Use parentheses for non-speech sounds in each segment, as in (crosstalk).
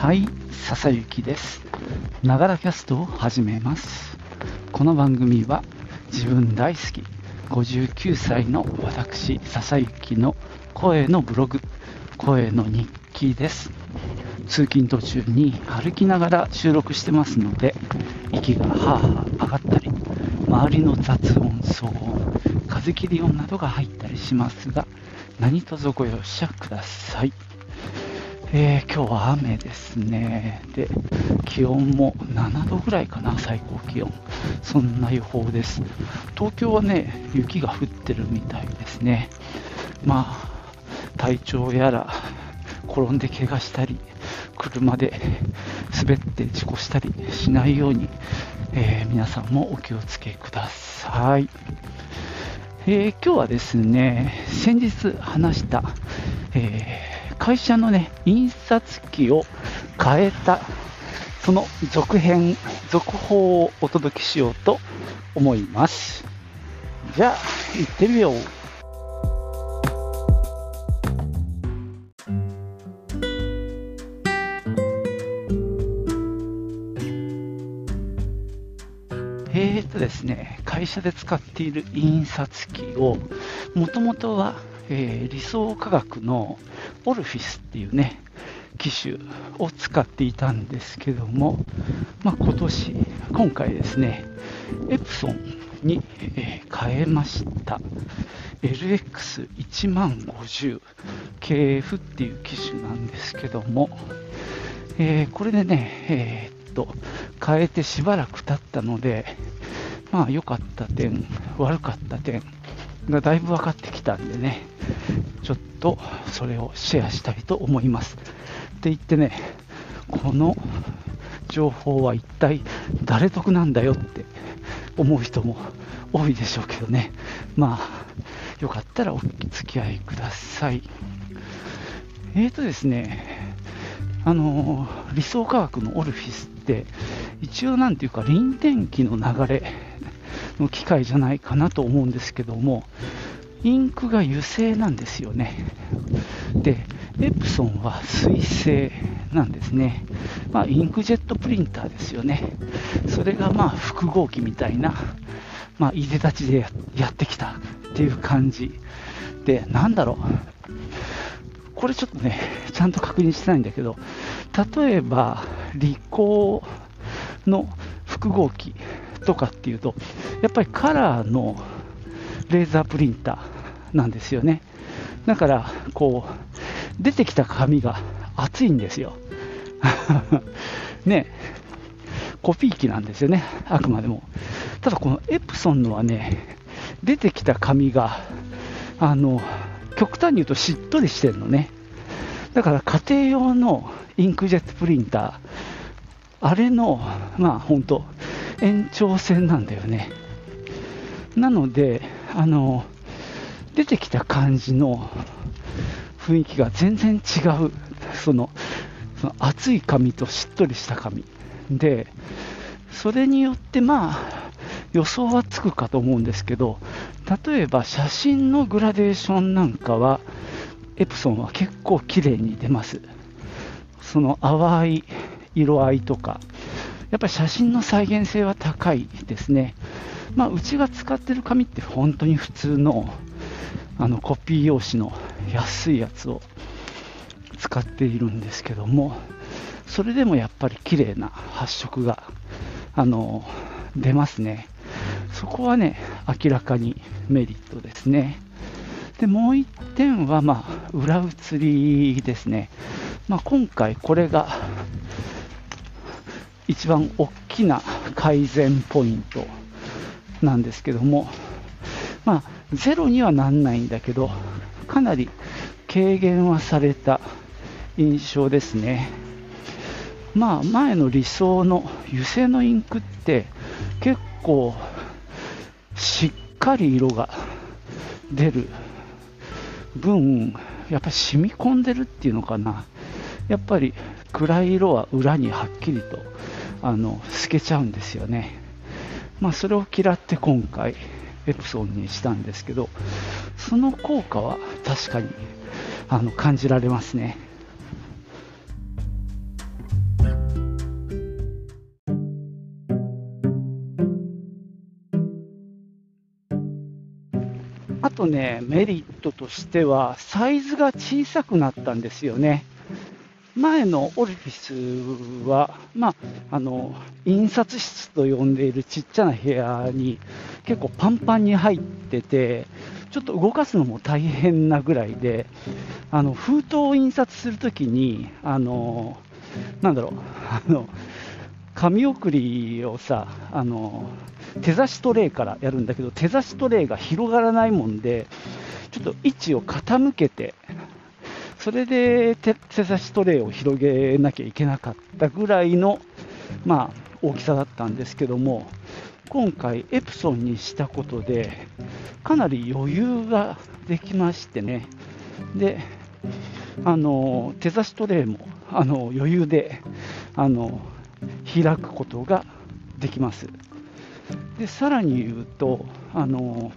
はい、笹雪です。ながらキャストを始めます。この番組は自分大好き59歳の私、笹雪の声のブログ、声の日記です。通勤途中に歩きながら収録してますので、息がはあはあ上がったり、周りの雑音、騒音、風切り音などが入ったりしますが、何卒ご容赦ください。えー今日は雨ですね。で、気温も7度ぐらいかな、最高気温。そんな予報です。東京はね、雪が降ってるみたいですね。まあ、体調やら、転んで怪我したり、車で滑って事故したりしないように、えー皆さんもお気をつけください。えー今日はですね、先日話した、えー会社のね、印刷機を変えた、その続編、続報をお届けしようと思います。じゃあ、行ってみよう。えーとですね、会社で使っている印刷機を、もともとは、えー理想科学のオルフィスっていうね、機種を使っていたんですけども、まあ、今年、今回ですね、エプソンに、え変えました。LX1050KF っていう機種なんですけども、えーこれでね、えーっと、変えてしばらく経ったので、まあ良かった点、悪かった点がだいぶ分かってきたんでね、ちょっとそれをシェアしたいと思います。って言ってね、この情報は一体誰得なんだよって思う人も多いでしょうけどね、まあ、よかったらお付き合いください。えーとですね、あのー理想科学のオルフィスって、一応なんていうか、臨転機の流れの機械じゃないかなと思うんですけども、インクが油性なんですよね。で、エプソンは水性なんですね。まあ、インクジェットプリンターですよね。それがまあ複合機みたいな、まあ、いでたちでやってきたっていう感じで、なんだろう。これちょっとね、ちゃんと確認してないんだけど、例えば、リコーの複合機とかっていうと、やっぱりカラーのレーザープリンターなんですよね。だから、こう、出てきた紙が厚いんですよ。(laughs) ね、コピー機なんですよね、あくまでも。ただ、このエプソンのはね、出てきた紙が、あの、極端に言うとしっとりしてるのね。だから家庭用のインクジェットプリンター、あれの、まあ本当、延長線なんだよね。なので、あの、出てきた感じの雰囲気が全然違う、その、その厚い紙としっとりした紙。で、それによってまあ、予想はつくかと思うんですけど、例えば写真のグラデーションなんかは、エプソンは結構綺麗に出ます。その淡い色合いとか、やっぱり写真の再現性は高いですね。まあ、うちが使ってる紙って本当に普通のあのコピー用紙の安いやつを使っているんですけども、それでもやっぱり綺麗な発色があの出ますね。そこはね、明らかにメリットですね。で、もう1点は、まあ、裏写りですね。まあ、今回これが一番大きな改善ポイントなんですけども、まあ、ゼロにはなんないんだけど、かなり軽減はされた印象ですね。まあ、前の理想の油性のインクって結構しっかり色が出る分、やっぱ染み込んでるっていうのかな。やっぱり暗い色は裏にはっきりとあの透けちゃうんですよね。まあ、それを嫌って今回エプソンにしたんですけどその効果は確かにあの感じられますね。あとねメリットとしてはサイズが小さくなったんですよね。前のオルフィスは、まあ、あの印刷室と呼んでいるちっちゃな部屋に結構パンパンに入ってて、ちょっと動かすのも大変なぐらいで、あの封筒を印刷するときに、あのなんだろう、あの紙送りをさ、あの手差しトレイからやるんだけど、手差しトレイが広がらないもんで、ちょっと位置を傾けて、それで手差しトレイを広げなきゃいけなかったぐらいの、まあ、大きさだったんですけども、今回、エプソンにしたことで、かなり余裕ができましてね、であの手差しトレイもあの余裕であの開くことができます。でさらに言うと、あの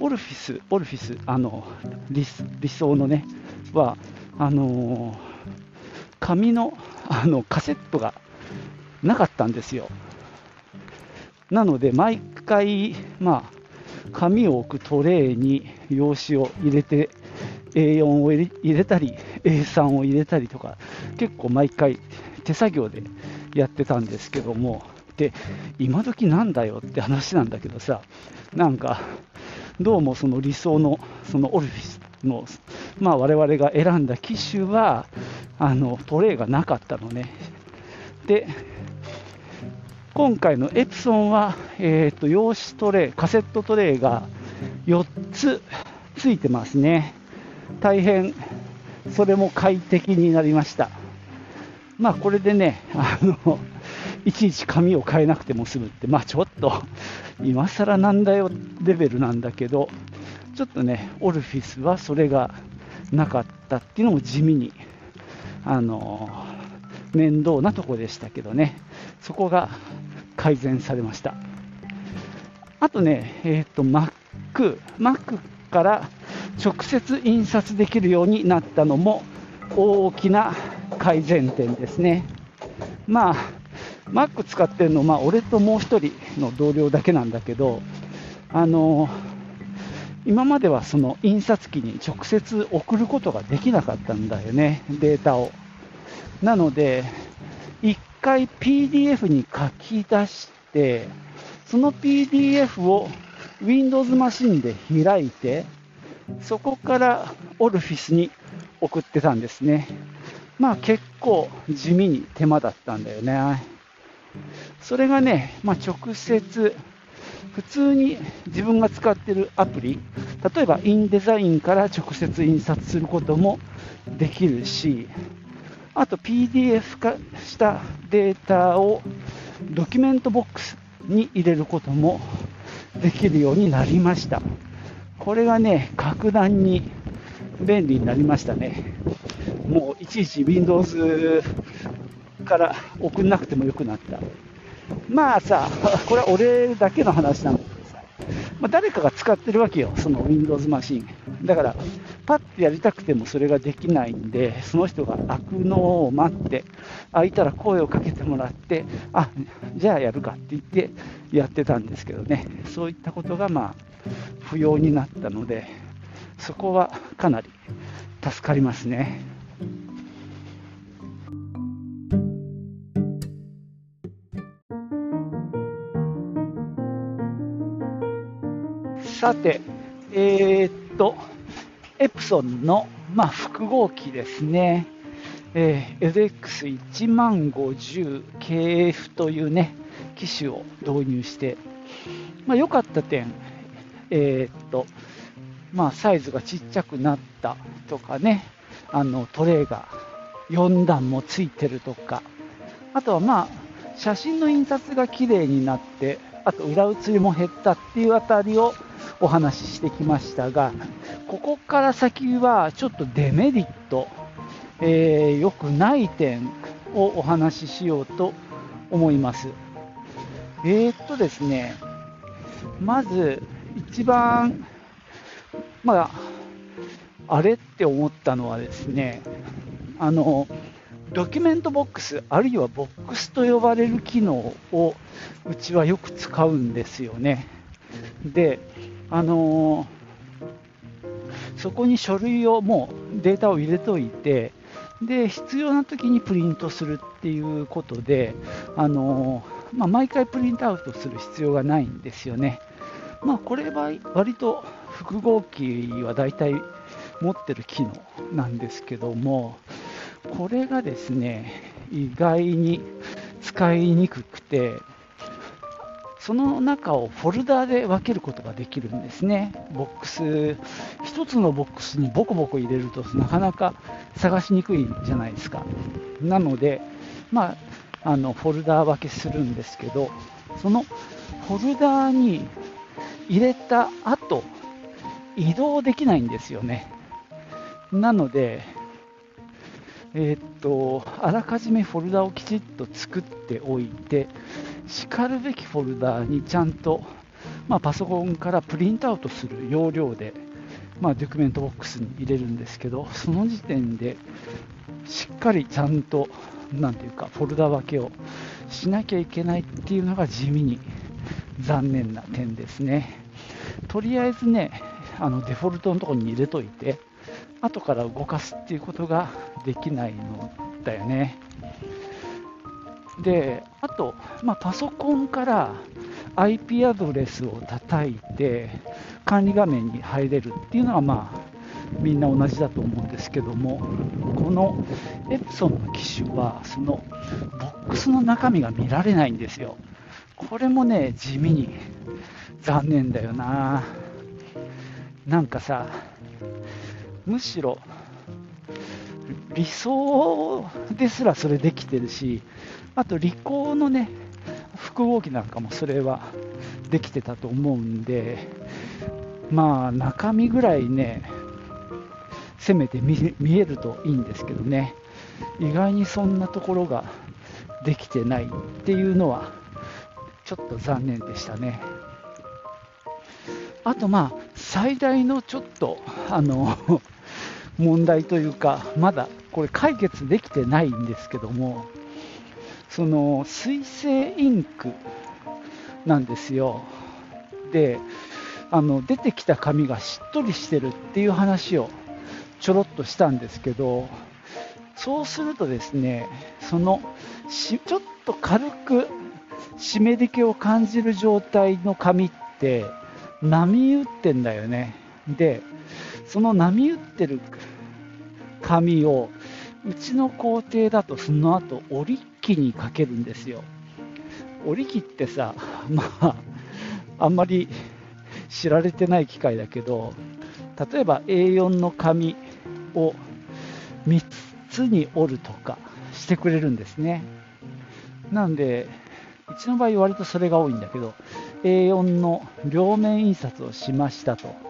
オルフィス、オルフィス、あの理理想のね、は、あの紙のあのカセットがなかったんですよ。なので、毎回、まあ、紙を置くトレイに用紙を入れて、A4 を入れたり、A3 を入れたりとか、結構毎回手作業でやってたんですけども、で、今時なんだよって話なんだけどさ、なんか、どうもその理想のそのオルフィスの、まあ、我々が選んだ機種は、あのトレイがなかったのね。で、今回のエプソンは、えーと、用紙トレイ、カセットトレイが4つついてますね。大変、それも快適になりました。まあ、これでね、あの、いちいち紙を変えなくても済むって、まあ、ちょっと、今更なんだよレベルなんだけど、ちょっとね、オルフィスはそれがなかったっていうのも地味に、あの、面倒なとこでしたけどね、そこが改善されました。あとね、えっ、ー、と、Mac、Mac から直接印刷できるようになったのも大きな改善点ですね。まあ、Mac 使ってるの、まあ、俺ともう1人の同僚だけなんだけど、あの今まではその印刷機に直接送ることができなかったんだよね、データを。なので、1回 PDF に書き出して、その PDF を Windows マシンで開いて、そこからオルフィスに送ってたんですね。まあ結構地味に手間だったんだよね。それがね、まあ、直接、普通に自分が使ってるアプリ、例えばインデザインから直接印刷することもできるし、あと PDF 化したデータをドキュメントボックスに入れることもできるようになりました。これがね、格段に便利になりましたね。もういちいち Windows から送んなくてもよくなった。まあさ、これは俺だけの話なんだけどさ、まあ、誰かが使ってるわけよ、その Windows マシン。だから、パッてやりたくてもそれができないんで、その人が開くのを待って、開いたら声をかけてもらって、あじゃあやるかって言ってやってたんですけどね、そういったことがまあ不要になったので、そこはかなり助かりますね。さて、えー、っと、エプソンの、まあ、複合機ですね、えー、LX1050 KF というね、機種を導入して、まあ、良かった点、えー、っと、まあ、サイズがちっちゃくなったとかね、あのトレイが4段もついてるとか、あとはまあ、写真の印刷が綺麗になって、あと裏写りも減ったっていうあたりをお話ししてきましたが、ここから先はちょっとデメリット、えー、良くない点をお話ししようと思います。えー、っとですね、まず一番、まあ、あれって思ったのはですね、あの、ドキュメントボックス、あるいはボックスと呼ばれる機能をうちはよく使うんですよね。で、あのー、そこに書類をもうデータを入れといて、で必要な時にプリントするっていうことで、あのまあ、毎回プリントアウトする必要がないんですよね。まあ、これは割と複合機は大体持ってる機能なんですけども、これがですね、意外に使いにくくて、その中をフォルダーで分けることができるんですね。ボックス、1つのボックスにボコボコ入れるとなかなか探しにくいじゃないですか。なので、まあ、あのフォルダー分けするんですけど、そのフォルダーに入れた後、移動できないんですよね。なので、えー、っと、あらかじめフォルダをきちっと作っておいて、しかるべきフォルダにちゃんと、まあ、パソコンからプリントアウトする要領で、まあ、ドキュメントボックスに入れるんですけど、その時点でしっかりちゃんと、なんていうか、フォルダ分けをしなきゃいけないっていうのが地味に残念な点ですね。とりあえずね、あのデフォルトのところに入れといて、後から動かすっていうことができないのだよね。で、あと、まあ、パソコンから IP アドレスを叩いて管理画面に入れるっていうのは、まあ、みんな同じだと思うんですけども、このエプソンの機種は、そのボックスの中身が見られないんですよ。これもね、地味に残念だよな。なんかさ、むしろ理想ですらそれできてるし、あと理工のね、複合機なんかもそれはできてたと思うんで、まあ中身ぐらいね、せめて見えるといいんですけどね、意外にそんなところができてないっていうのは、ちょっと残念でしたね。あとまあ、最大のちょっと、あの、問題というか、まだこれ解決できてないんですけども、その水性インクなんですよ。で、あの出てきた紙がしっとりしてるっていう話をちょろっとしたんですけど、そうするとですね、そのしちょっと軽く湿り気を感じる状態の紙って波打ってんだよね。で、その波打ってる紙をうちの工程だとその後折り機にかけるんですよ。折り機ってさ、(laughs) まあ、あんまり知られてない機械だけど、例えば A4 の紙を3つに折るとかしてくれるんですね。なんで、うちの場合割とそれが多いんだけど、A4 の両面印刷をしましたと。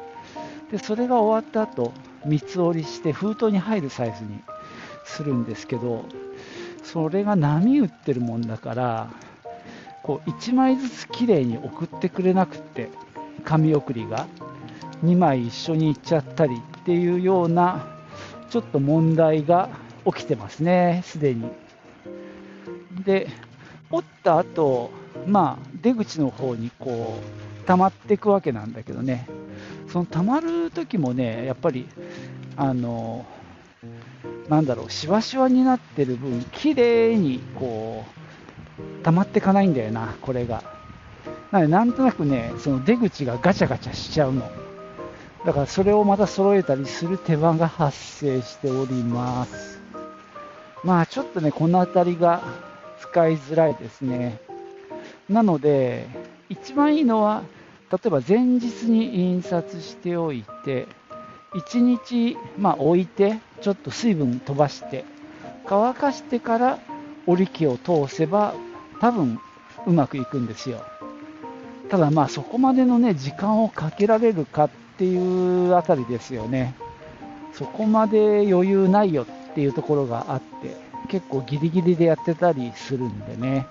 で、それが終わった後、三つ折りして封筒に入るサイズにするんですけどそれが波打ってるもんだからこう1枚ずつきれいに送ってくれなくって紙送りが2枚一緒に行っちゃったりっていうようなちょっと問題が起きてますねすでに。で折った後まあ出口の方にこう溜まっていくわけなんだけどね。その溜まる時もね、やっぱり、あの、なんだろう、しわしわになってる分、綺麗にこう、溜まっていかないんだよな、これが。なので、なんとなくね、その出口がガチャガチャしちゃうの。だからそれをまた揃えたりする手間が発生しております。まあちょっとね、この辺りが使いづらいですね。なので、一番いいのは、例えば前日に印刷しておいて、1日、まあ、置いて、ちょっと水分飛ばして、乾かしてから折り機を通せば、多分うまくいくんですよ。ただまあそこまでのね、時間をかけられるかっていうあたりですよね。そこまで余裕ないよっていうところがあって、結構ギリギリでやってたりするんでね。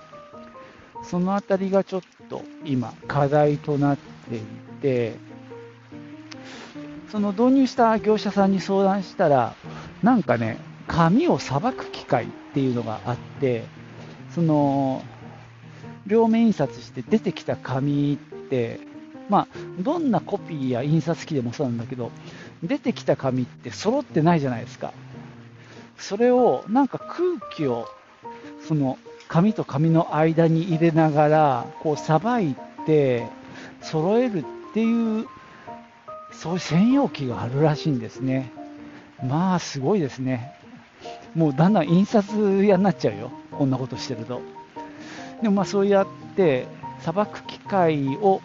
そのあたりがちょっと今課題となっていて、その導入した業者さんに相談したら、なんかね、紙をさばく機械っていうのがあって、その、両面印刷して出てきた紙って、まあ、どんなコピーや印刷機でもそうなんだけど、出てきた紙って揃ってないじゃないですか。それをなんか空気をその紙と紙の間に入れながらこうさばいて揃えるっていうそういう専用機があるらしいんですね。まあすごいですね。もうだんだん印刷屋になっちゃうよ。こんなことしてると。でもまあそうやってさばく機械を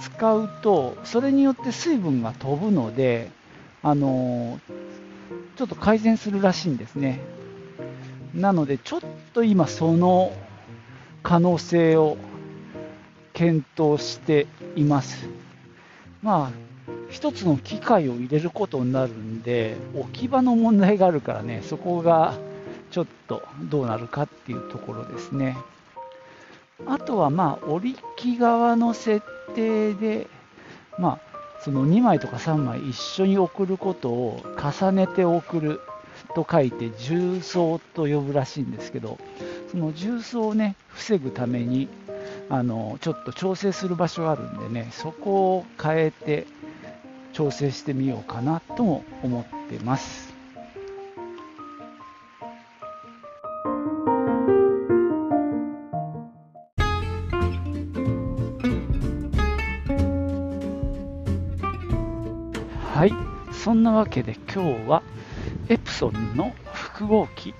使うとそれによって水分が飛ぶのであのちょっと改善するらしいんですね。なので、ちょっと今、その可能性を検討しています。まあ、一つの機械を入れることになるんで、置き場の問題があるからね、そこがちょっとどうなるかっていうところですね。あとは、まあ、折り機側の設定で、まあ、その2枚とか3枚一緒に送ることを重ねて送ると書いて重曹と呼ぶらしいんですけどその重曹をね防ぐためにあのちょっと調整する場所があるんでねそこを変えて調整してみようかなとも思ってます。はい、そんなわけで今日はエプソンの複合機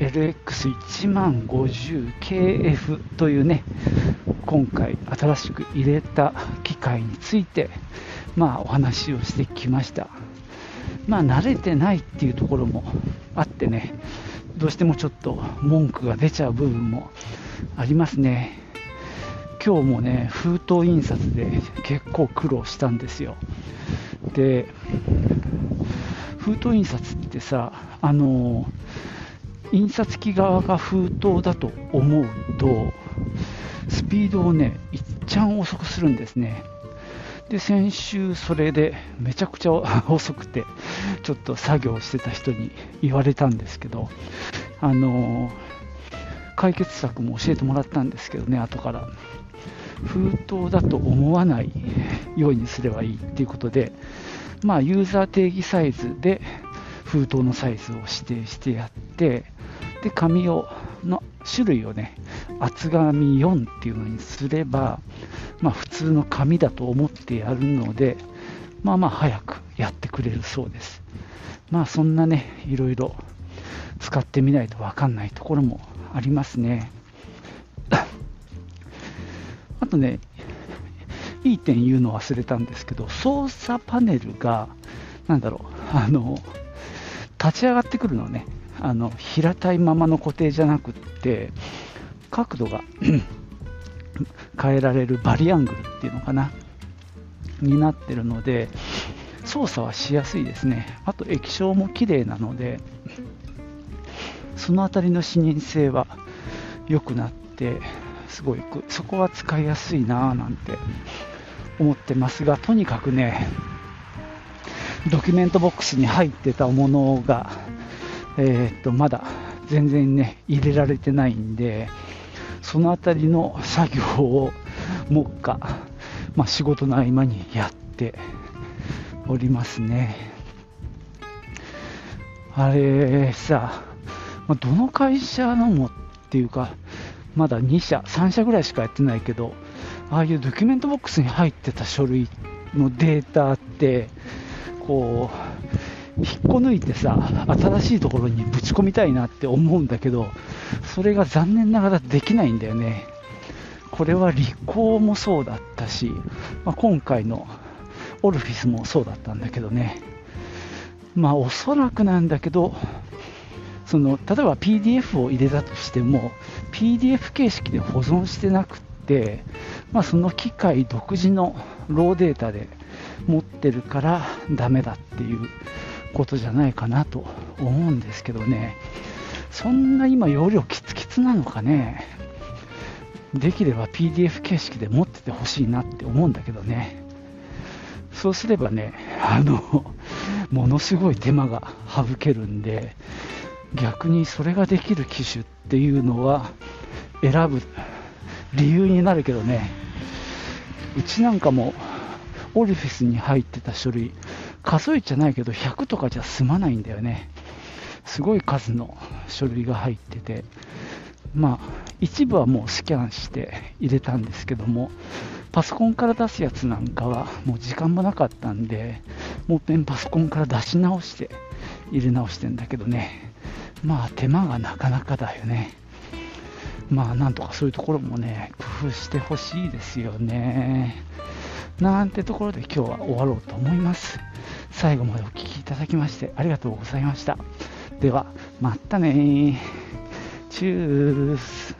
LX1050KF というね今回新しく入れた機械についてまあお話をしてきました。まあ慣れてないっていうところもあってねどうしてもちょっと文句が出ちゃう部分もありますね。今日もね封筒印刷で結構苦労したんですよ。で封筒印刷ってさあの印刷機側が封筒だと思うとスピードをねいっちゃん遅くするんですね。で先週それでめちゃくちゃ (laughs) 遅くてちょっと作業してた人に言われたんですけどあの解決策も教えてもらったんですけどね後から。封筒だと思わないようにすればいいっていうことでまあ、ユーザー定義サイズで封筒のサイズを指定してやって、で、紙を、の種類をね、厚紙4っていうのにすれば、まあ、普通の紙だと思ってやるので、まあまあ早くやってくれるそうです。まあそんなね、いろいろ使ってみないとわかんないところもありますね。あとね、いい点言うの忘れたんですけど、操作パネルが、なんだろう、あの、立ち上がってくるのね、あの平たいままの固定じゃなくって、角度が変えられるバリアングルっていうのかな、になってるので、操作はしやすいですね。あと液晶も綺麗なので、その辺りの視認性は良くなって、すごいそこは使いやすいなぁなんて思ってますが、とにかくね、ドキュメントボックスに入ってたものが、えー、っと、まだ全然ね、入れられてないんで、そのあたりの作業を目下、まあ、仕事の合間にやっておりますね。あれさ、まあ、どの会社のもっていうか、まだ2社、3社ぐらいしかやってないけど、ああいうドキュメントボックスに入ってた書類のデータって、こう、引っこ抜いてさ、新しいところにぶち込みたいなって思うんだけど、それが残念ながらできないんだよね。これはリコーもそうだったし、まあ、今回のオルフィスもそうだったんだけどね。まあおそらくなんだけど、その例えば PDF を入れたとしても PDF 形式で保存してなくって、まあ、その機械独自のローデータで持ってるからダメだっていうことじゃないかなと思うんですけどね。そんな今容量キツキツなのかね。できれば PDF 形式で持っててほしいなって思うんだけどね。そうすればねあのものすごい手間が省けるんで逆にそれができる機種っていうのは選ぶ理由になるけどね。うちなんかもオリフィスに入ってた書類数えちゃないけど、100とかじゃ済まないんだよね。すごい数の書類が入ってて、まあ、一部はもうスキャンして入れたんですけども、パソコンから出すやつなんかはもう時間もなかったんで、もう一遍パソコンから出し直して入れ直してんだけどね、まあ手間がなかなかだよね。まあなんとかそういうところもね、工夫してほしいですよね。なんてところで今日は終わろうと思います。最後までお聴きいただきましてありがとうございました。では、またねチュース